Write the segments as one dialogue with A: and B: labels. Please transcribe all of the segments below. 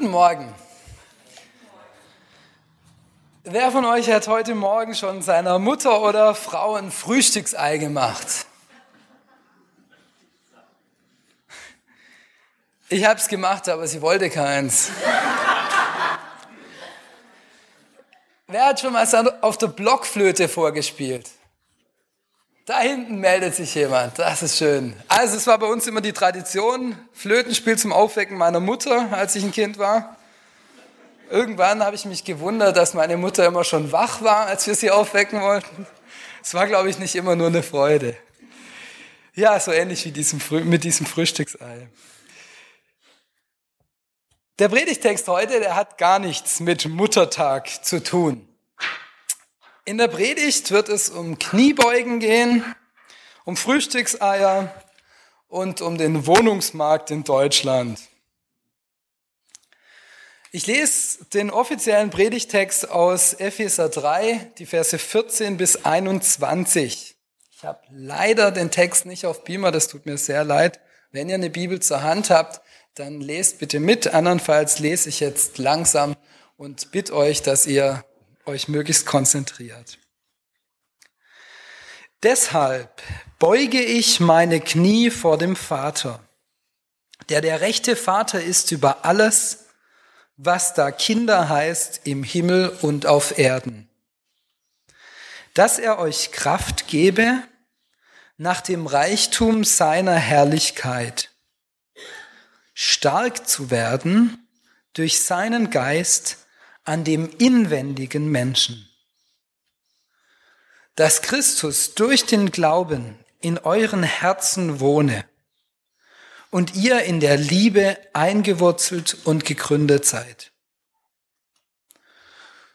A: Guten Morgen. Wer von euch hat heute Morgen schon seiner Mutter oder Frau ein Frühstücksei gemacht? Ich habe es gemacht, aber sie wollte keins. Wer hat schon mal auf der Blockflöte vorgespielt? Da hinten meldet sich jemand, das ist schön. Also es war bei uns immer die Tradition, Flötenspiel zum Aufwecken meiner Mutter, als ich ein Kind war. Irgendwann habe ich mich gewundert, dass meine Mutter immer schon wach war, als wir sie aufwecken wollten. Es war, glaube ich, nicht immer nur eine Freude. Ja, so ähnlich wie diesem, mit diesem Frühstücksei. Der Predigtext heute, der hat gar nichts mit Muttertag zu tun. In der Predigt wird es um Kniebeugen gehen, um Frühstückseier und um den Wohnungsmarkt in Deutschland. Ich lese den offiziellen Predigtext aus Epheser 3, die Verse 14 bis 21. Ich habe leider den Text nicht auf Beamer, das tut mir sehr leid. Wenn ihr eine Bibel zur Hand habt, dann lest bitte mit. Andernfalls lese ich jetzt langsam und bitte euch, dass ihr euch möglichst konzentriert. Deshalb beuge ich meine Knie vor dem Vater, der der rechte Vater ist über alles, was da Kinder heißt im Himmel und auf Erden, dass er euch Kraft gebe nach dem Reichtum seiner Herrlichkeit, stark zu werden durch seinen Geist an dem inwendigen Menschen. Dass Christus durch den Glauben in euren Herzen wohne und ihr in der Liebe eingewurzelt und gegründet seid.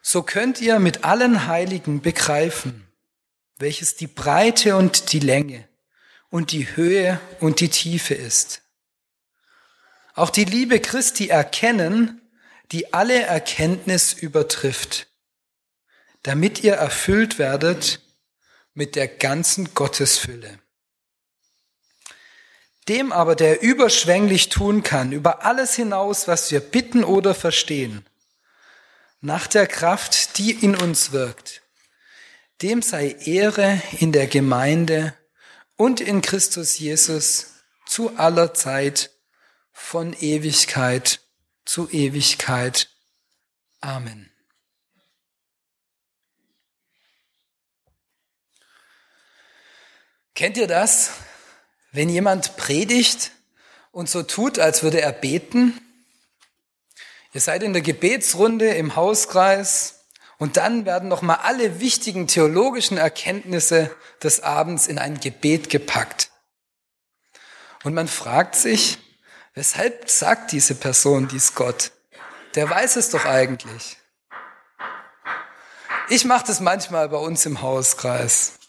A: So könnt ihr mit allen Heiligen begreifen, welches die Breite und die Länge und die Höhe und die Tiefe ist. Auch die Liebe Christi erkennen, die alle Erkenntnis übertrifft, damit ihr erfüllt werdet mit der ganzen Gottesfülle. Dem aber, der überschwänglich tun kann, über alles hinaus, was wir bitten oder verstehen, nach der Kraft, die in uns wirkt, dem sei Ehre in der Gemeinde und in Christus Jesus zu aller Zeit von Ewigkeit zu Ewigkeit. Amen. Kennt ihr das, wenn jemand predigt und so tut, als würde er beten? Ihr seid in der Gebetsrunde im Hauskreis und dann werden noch mal alle wichtigen theologischen Erkenntnisse des Abends in ein Gebet gepackt. Und man fragt sich, Weshalb sagt diese Person dies Gott? Der weiß es doch eigentlich. Ich mache das manchmal bei uns im Hauskreis.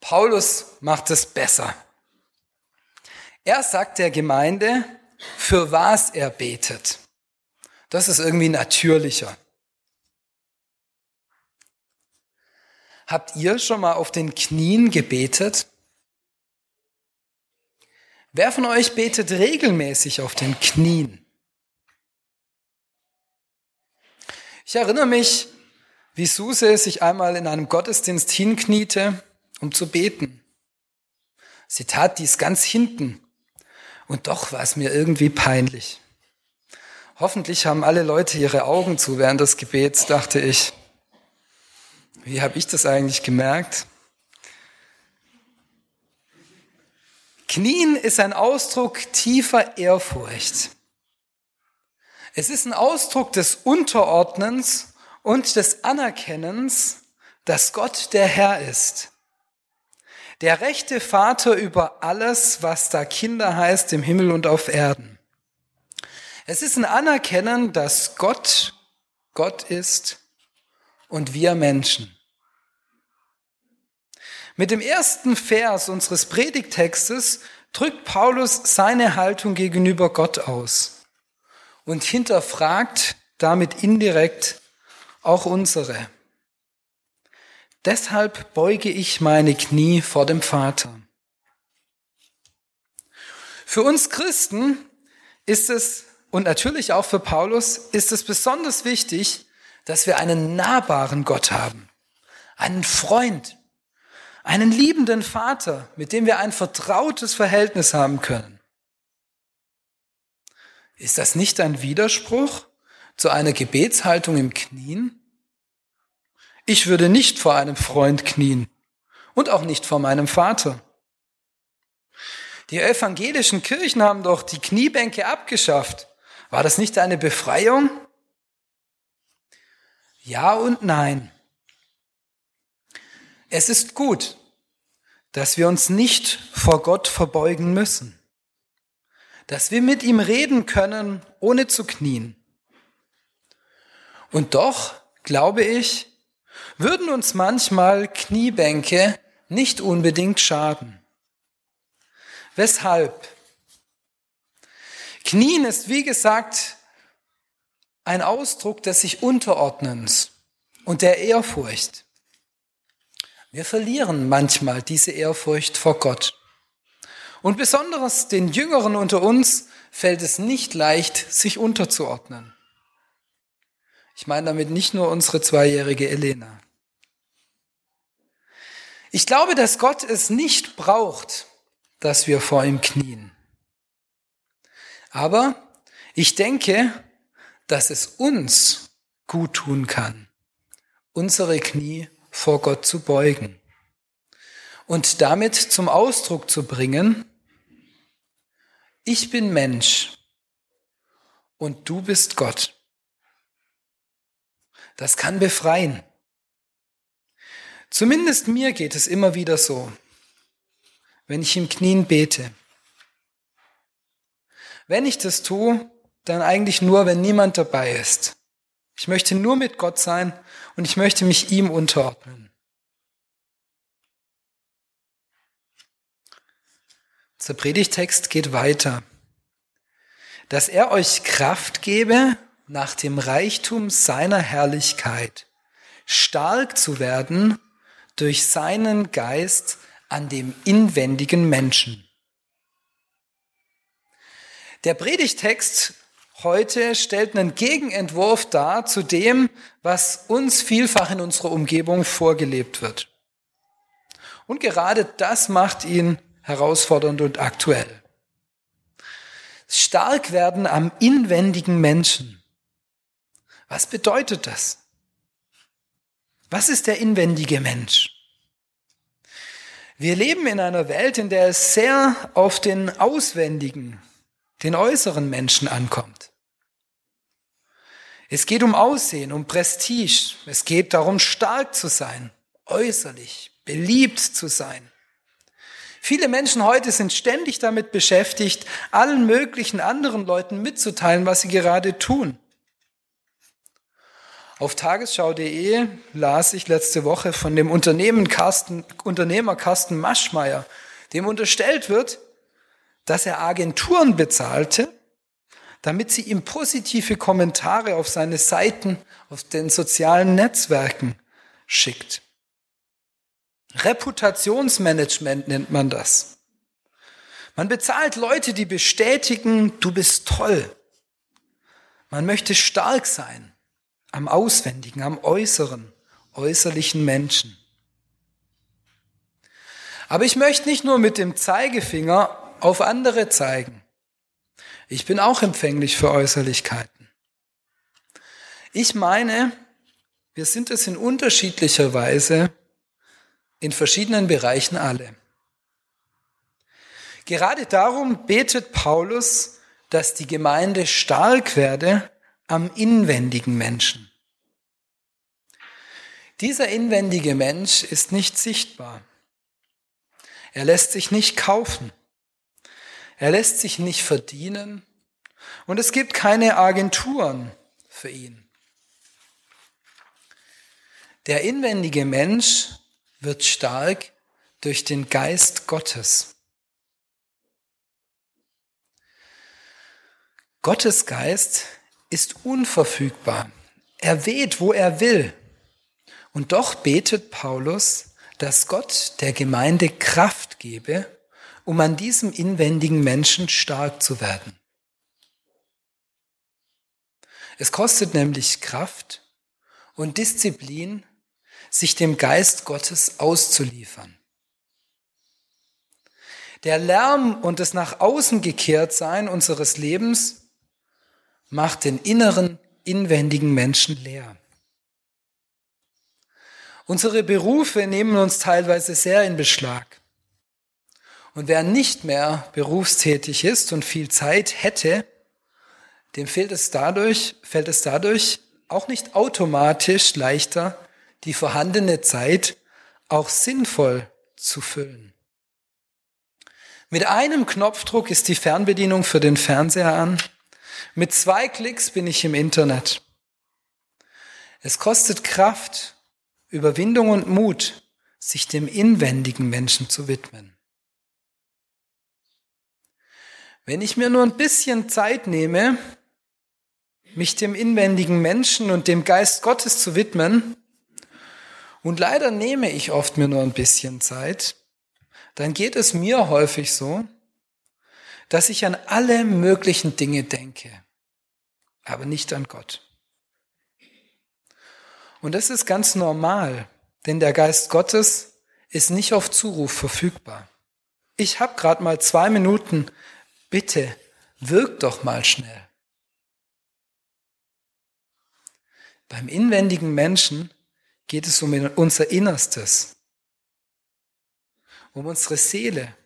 A: Paulus macht es besser. Er sagt der Gemeinde, für was er betet. Das ist irgendwie natürlicher. Habt ihr schon mal auf den Knien gebetet? Wer von euch betet regelmäßig auf den Knien? Ich erinnere mich, wie Suse sich einmal in einem Gottesdienst hinkniete, um zu beten. Sie tat dies ganz hinten und doch war es mir irgendwie peinlich. Hoffentlich haben alle Leute ihre Augen zu während des Gebets, dachte ich. Wie habe ich das eigentlich gemerkt? Knien ist ein Ausdruck tiefer Ehrfurcht. Es ist ein Ausdruck des Unterordnens und des Anerkennens, dass Gott der Herr ist. Der rechte Vater über alles, was da Kinder heißt im Himmel und auf Erden. Es ist ein Anerkennen, dass Gott Gott ist und wir Menschen. Mit dem ersten Vers unseres Predigtextes drückt Paulus seine Haltung gegenüber Gott aus und hinterfragt damit indirekt auch unsere. Deshalb beuge ich meine Knie vor dem Vater. Für uns Christen ist es und natürlich auch für Paulus ist es besonders wichtig, dass wir einen nahbaren Gott haben, einen Freund, einen liebenden Vater, mit dem wir ein vertrautes Verhältnis haben können. Ist das nicht ein Widerspruch zu einer Gebetshaltung im Knien? Ich würde nicht vor einem Freund knien und auch nicht vor meinem Vater. Die evangelischen Kirchen haben doch die Kniebänke abgeschafft. War das nicht eine Befreiung? Ja und nein. Es ist gut, dass wir uns nicht vor Gott verbeugen müssen, dass wir mit ihm reden können, ohne zu knien. Und doch, glaube ich, würden uns manchmal Kniebänke nicht unbedingt schaden. Weshalb? Knien ist, wie gesagt, ein Ausdruck des sich Unterordnens und der Ehrfurcht. Wir verlieren manchmal diese Ehrfurcht vor Gott. Und besonders den Jüngeren unter uns fällt es nicht leicht, sich unterzuordnen. Ich meine damit nicht nur unsere zweijährige Elena. Ich glaube, dass Gott es nicht braucht, dass wir vor ihm knien. Aber ich denke, dass es uns gut tun kann, unsere Knie vor Gott zu beugen und damit zum Ausdruck zu bringen, ich bin Mensch und du bist Gott. Das kann befreien. Zumindest mir geht es immer wieder so, wenn ich im Knien bete. Wenn ich das tue, dann eigentlich nur, wenn niemand dabei ist. Ich möchte nur mit Gott sein und ich möchte mich ihm unterordnen. Der Predigtext geht weiter. Dass er euch Kraft gebe, nach dem Reichtum seiner Herrlichkeit stark zu werden durch seinen Geist an dem inwendigen Menschen. Der Predigtext heute stellt einen Gegenentwurf dar zu dem, was uns vielfach in unserer Umgebung vorgelebt wird. Und gerade das macht ihn herausfordernd und aktuell. Stark werden am inwendigen Menschen. Was bedeutet das? Was ist der inwendige Mensch? Wir leben in einer Welt, in der es sehr auf den auswendigen, den äußeren Menschen ankommt. Es geht um Aussehen, um Prestige. Es geht darum, stark zu sein, äußerlich, beliebt zu sein. Viele Menschen heute sind ständig damit beschäftigt, allen möglichen anderen Leuten mitzuteilen, was sie gerade tun. Auf tagesschau.de las ich letzte Woche von dem Carsten, Unternehmer Carsten Maschmeyer, dem unterstellt wird, dass er Agenturen bezahlte, damit sie ihm positive Kommentare auf seine Seiten, auf den sozialen Netzwerken schickt. Reputationsmanagement nennt man das. Man bezahlt Leute, die bestätigen, du bist toll. Man möchte stark sein am Auswendigen, am Äußeren, äußerlichen Menschen. Aber ich möchte nicht nur mit dem Zeigefinger auf andere zeigen. Ich bin auch empfänglich für Äußerlichkeiten. Ich meine, wir sind es in unterschiedlicher Weise in verschiedenen Bereichen alle. Gerade darum betet Paulus, dass die Gemeinde stark werde am inwendigen Menschen. Dieser inwendige Mensch ist nicht sichtbar. Er lässt sich nicht kaufen. Er lässt sich nicht verdienen. Und es gibt keine Agenturen für ihn. Der inwendige Mensch wird stark durch den Geist Gottes. Gottes Geist ist unverfügbar. Er weht, wo er will. Und doch betet Paulus, dass Gott der Gemeinde Kraft gebe, um an diesem inwendigen Menschen stark zu werden. Es kostet nämlich Kraft und Disziplin, sich dem Geist Gottes auszuliefern. Der Lärm und das nach außen gekehrt sein unseres Lebens macht den inneren, inwendigen Menschen leer. Unsere Berufe nehmen uns teilweise sehr in Beschlag. Und wer nicht mehr berufstätig ist und viel Zeit hätte, dem fehlt es dadurch, fällt es dadurch auch nicht automatisch leichter, die vorhandene Zeit auch sinnvoll zu füllen. Mit einem Knopfdruck ist die Fernbedienung für den Fernseher an. Mit zwei Klicks bin ich im Internet. Es kostet Kraft, Überwindung und Mut, sich dem inwendigen Menschen zu widmen. Wenn ich mir nur ein bisschen Zeit nehme, mich dem inwendigen Menschen und dem Geist Gottes zu widmen, und leider nehme ich oft mir nur ein bisschen Zeit, dann geht es mir häufig so, dass ich an alle möglichen Dinge denke, aber nicht an Gott. Und das ist ganz normal, denn der Geist Gottes ist nicht auf Zuruf verfügbar. Ich habe gerade mal zwei Minuten, bitte, wirk doch mal schnell. Beim inwendigen Menschen geht es um unser Innerstes, um unsere Seele,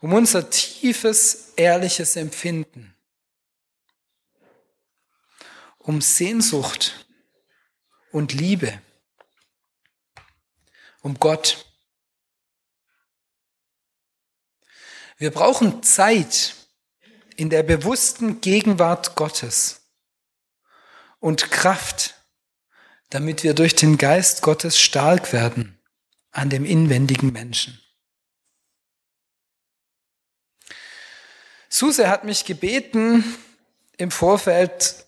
A: um unser tiefes, ehrliches Empfinden, um Sehnsucht und Liebe, um Gott. Wir brauchen Zeit in der bewussten Gegenwart Gottes und Kraft, damit wir durch den Geist Gottes stark werden an dem inwendigen Menschen. Suse hat mich gebeten, im Vorfeld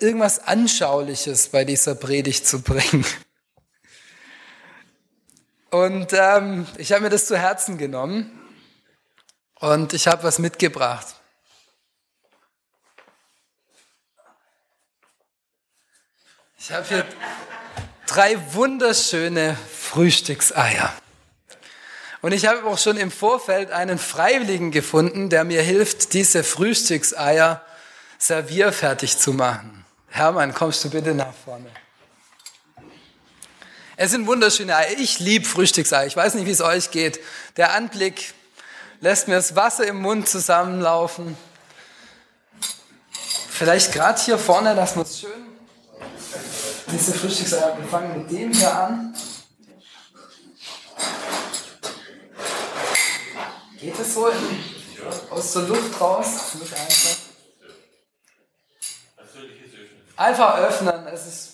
A: irgendwas Anschauliches bei dieser Predigt zu bringen. Und ähm, ich habe mir das zu Herzen genommen und ich habe was mitgebracht. Ich habe hier drei wunderschöne Frühstückseier. Und ich habe auch schon im Vorfeld einen Freiwilligen gefunden, der mir hilft, diese Frühstückseier servierfertig zu machen. Hermann, kommst du bitte nach vorne. Es sind wunderschöne Eier. Ich liebe Frühstückseier. Ich weiß nicht, wie es euch geht. Der Anblick lässt mir das Wasser im Mund zusammenlaufen. Vielleicht gerade hier vorne, dass man es schön diese Frühstückseier. Wir fangen mit dem hier an. Geht es so aus der Luft raus? Nicht einfach. Einfach öffnen. Es ist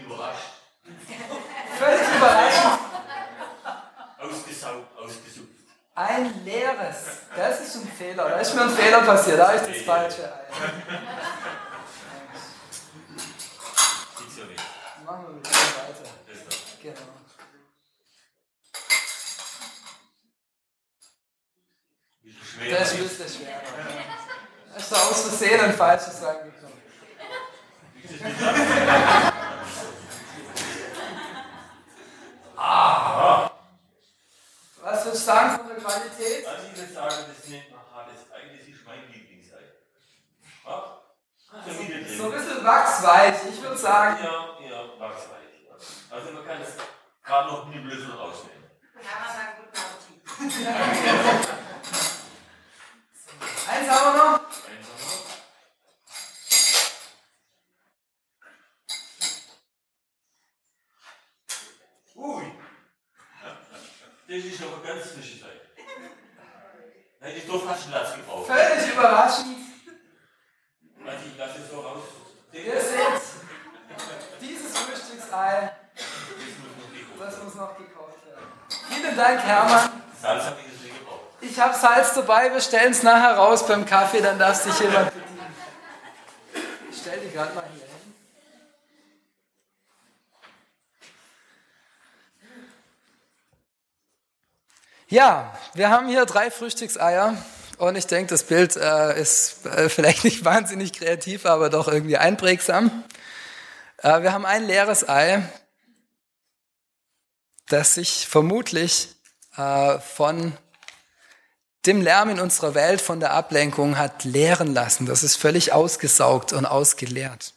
B: Überrascht.
A: völlig überraschend.
B: Ausgesaugt, ausgesucht.
A: Ein leeres. Das ist ein Fehler. Da ist mir ein Fehler passiert. Da habe ich das falsche Ei. Machen wir mit dem weiter.
B: Das ist.
A: Genau. Das
B: ist.
A: schwerer. Hast du aus Versehen ein falsches reingekommen? Ah. Was würdest du sagen von der Qualität?
B: Also ich würde sagen, das nennt man hartes Ei, das ist mein Lieblingsei. Ja? So der
A: So ein bisschen wachsweich. Ich würde sagen,
B: Ja, ja, wachsweich. Ja. Also man kann es gerade noch einen Löffel rausnehmen.
C: Kann man sagen, guten Appetit.
A: eins haben wir noch.
B: Ui. Das ist aber ganz frisches Ei. Einen Latz gebraucht.
A: Völlig überraschend.
B: Also ich lasse es so raus.
A: Ihr seht, dieses Frühstücksei,
B: Das muss noch
A: gekauft werden. Vielen Dank, Hermann.
B: Salz habe ich nicht gebraucht.
A: Ich habe Salz dabei, wir stellen es nachher raus beim Kaffee, dann darf sich jemand bedienen. Ich stell die gerade mal hier hin. Ja, wir haben hier drei Frühstückseier und ich denke, das Bild äh, ist äh, vielleicht nicht wahnsinnig kreativ, aber doch irgendwie einprägsam. Äh, wir haben ein leeres Ei, das sich vermutlich äh, von dem Lärm in unserer Welt, von der Ablenkung hat leeren lassen. Das ist völlig ausgesaugt und ausgeleert.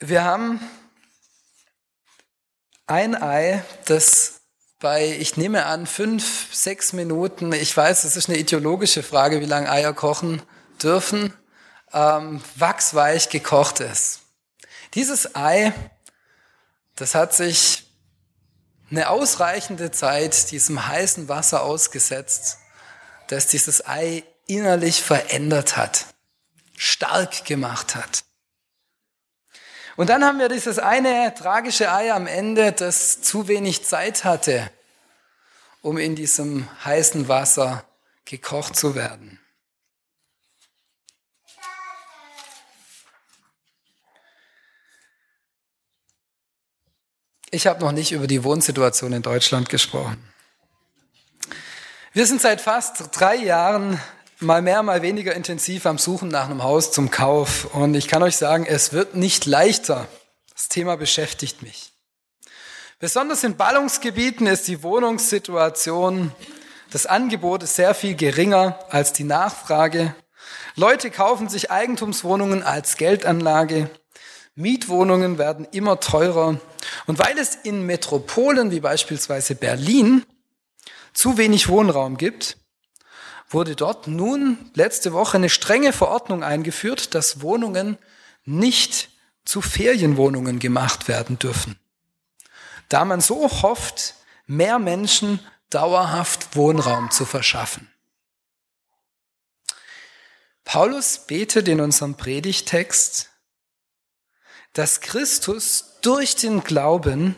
A: Wir haben ein Ei, das bei, ich nehme an, fünf, sechs Minuten, ich weiß, das ist eine ideologische Frage, wie lange Eier kochen dürfen, ähm, wachsweich gekocht ist. Dieses Ei, das hat sich eine ausreichende Zeit diesem heißen Wasser ausgesetzt, das dieses Ei innerlich verändert hat, stark gemacht hat. Und dann haben wir dieses eine tragische Ei am Ende, das zu wenig Zeit hatte, um in diesem heißen Wasser gekocht zu werden. Ich habe noch nicht über die Wohnsituation in Deutschland gesprochen. Wir sind seit fast drei Jahren mal mehr, mal weniger intensiv am Suchen nach einem Haus zum Kauf. Und ich kann euch sagen, es wird nicht leichter. Das Thema beschäftigt mich. Besonders in Ballungsgebieten ist die Wohnungssituation, das Angebot ist sehr viel geringer als die Nachfrage. Leute kaufen sich Eigentumswohnungen als Geldanlage. Mietwohnungen werden immer teurer. Und weil es in Metropolen wie beispielsweise Berlin zu wenig Wohnraum gibt, wurde dort nun letzte Woche eine strenge Verordnung eingeführt, dass Wohnungen nicht zu Ferienwohnungen gemacht werden dürfen. Da man so hofft, mehr Menschen dauerhaft Wohnraum zu verschaffen. Paulus betet in unserem Predigtext, dass Christus durch den Glauben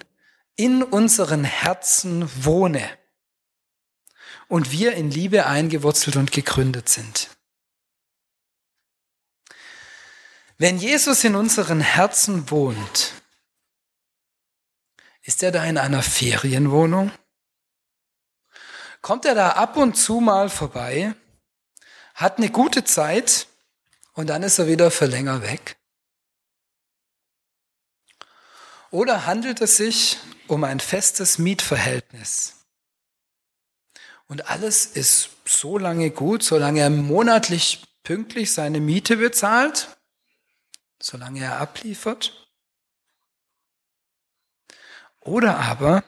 A: in unseren Herzen wohne und wir in Liebe eingewurzelt und gegründet sind. Wenn Jesus in unseren Herzen wohnt, ist er da in einer Ferienwohnung? Kommt er da ab und zu mal vorbei, hat eine gute Zeit und dann ist er wieder für länger weg? Oder handelt es sich um ein festes Mietverhältnis? Und alles ist so lange gut, solange er monatlich pünktlich seine Miete bezahlt, solange er abliefert. Oder aber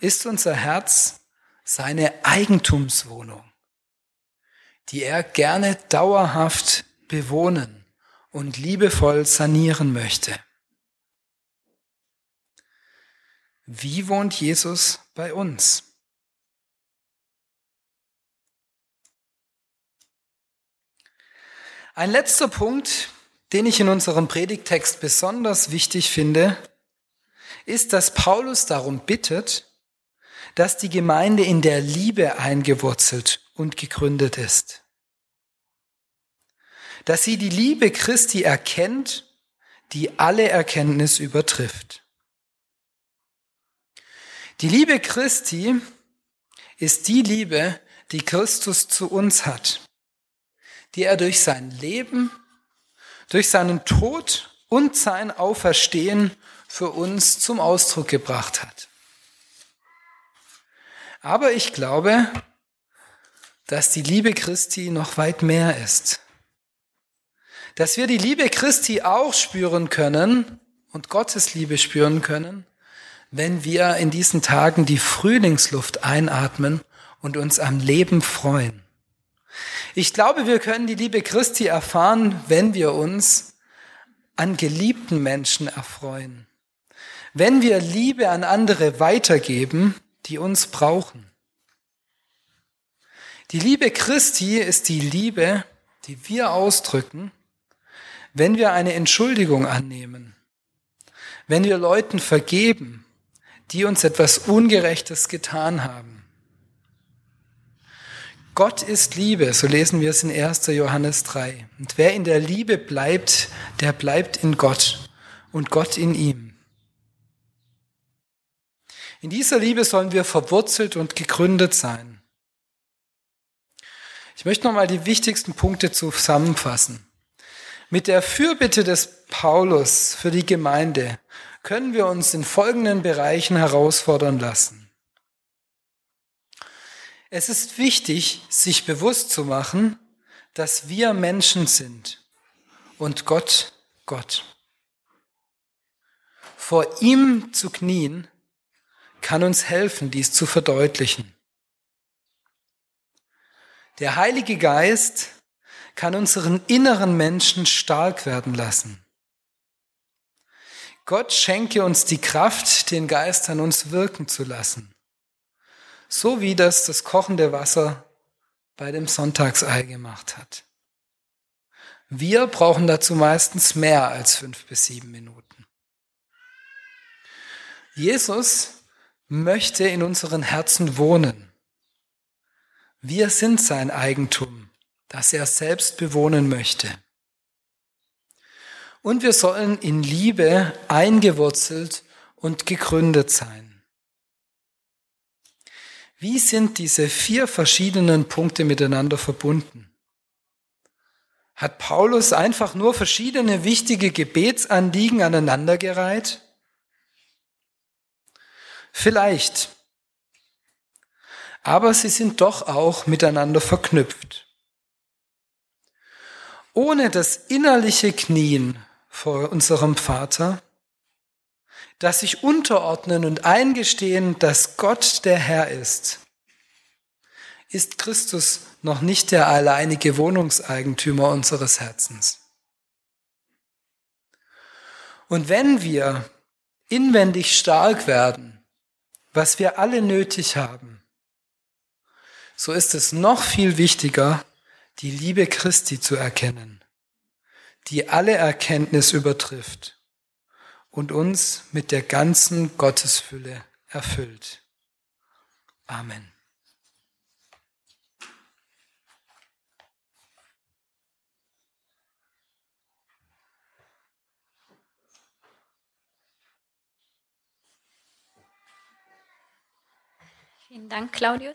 A: ist unser Herz seine Eigentumswohnung, die er gerne dauerhaft bewohnen und liebevoll sanieren möchte. Wie wohnt Jesus bei uns? Ein letzter Punkt, den ich in unserem Predigtext besonders wichtig finde, ist, dass Paulus darum bittet, dass die Gemeinde in der Liebe eingewurzelt und gegründet ist. Dass sie die Liebe Christi erkennt, die alle Erkenntnis übertrifft. Die Liebe Christi ist die Liebe, die Christus zu uns hat die er durch sein Leben, durch seinen Tod und sein Auferstehen für uns zum Ausdruck gebracht hat. Aber ich glaube, dass die Liebe Christi noch weit mehr ist. Dass wir die Liebe Christi auch spüren können und Gottes Liebe spüren können, wenn wir in diesen Tagen die Frühlingsluft einatmen und uns am Leben freuen. Ich glaube, wir können die Liebe Christi erfahren, wenn wir uns an geliebten Menschen erfreuen. Wenn wir Liebe an andere weitergeben, die uns brauchen. Die Liebe Christi ist die Liebe, die wir ausdrücken, wenn wir eine Entschuldigung annehmen, wenn wir Leuten vergeben, die uns etwas Ungerechtes getan haben Gott ist Liebe, so lesen wir es in 1. Johannes 3. Und wer in der Liebe bleibt, der bleibt in Gott und Gott in ihm. In dieser Liebe sollen wir verwurzelt und gegründet sein. Ich möchte nochmal die wichtigsten Punkte zusammenfassen. Mit der Fürbitte des Paulus für die Gemeinde können wir uns in folgenden Bereichen herausfordern lassen. Es ist wichtig, sich bewusst zu machen, dass wir Menschen sind und Gott Gott. Vor ihm zu knien kann uns helfen, dies zu verdeutlichen. Der Heilige Geist kann unseren inneren Menschen stark werden lassen. Gott schenke uns die Kraft, den Geist an uns wirken zu lassen. So wie das das kochende Wasser bei dem Sonntagsei gemacht hat. Wir brauchen dazu meistens mehr als fünf bis sieben Minuten. Jesus möchte in unseren Herzen wohnen. Wir sind sein Eigentum, das er selbst bewohnen möchte und wir sollen in Liebe eingewurzelt und gegründet sein. Wie sind diese vier verschiedenen Punkte miteinander verbunden? Hat Paulus einfach nur verschiedene wichtige Gebetsanliegen aneinandergereiht? Vielleicht. Aber sie sind doch auch miteinander verknüpft. Ohne das innerliche Knien vor unserem Vater, dass sich unterordnen und eingestehen, dass Gott der Herr ist, ist Christus noch nicht der alleinige Wohnungseigentümer unseres Herzens. Und wenn wir inwendig stark werden, was wir alle nötig haben, so ist es noch viel wichtiger, die Liebe Christi zu erkennen die alle Erkenntnis übertrifft und uns mit der ganzen Gottesfülle erfüllt. Amen.
D: Vielen Dank, Claudius.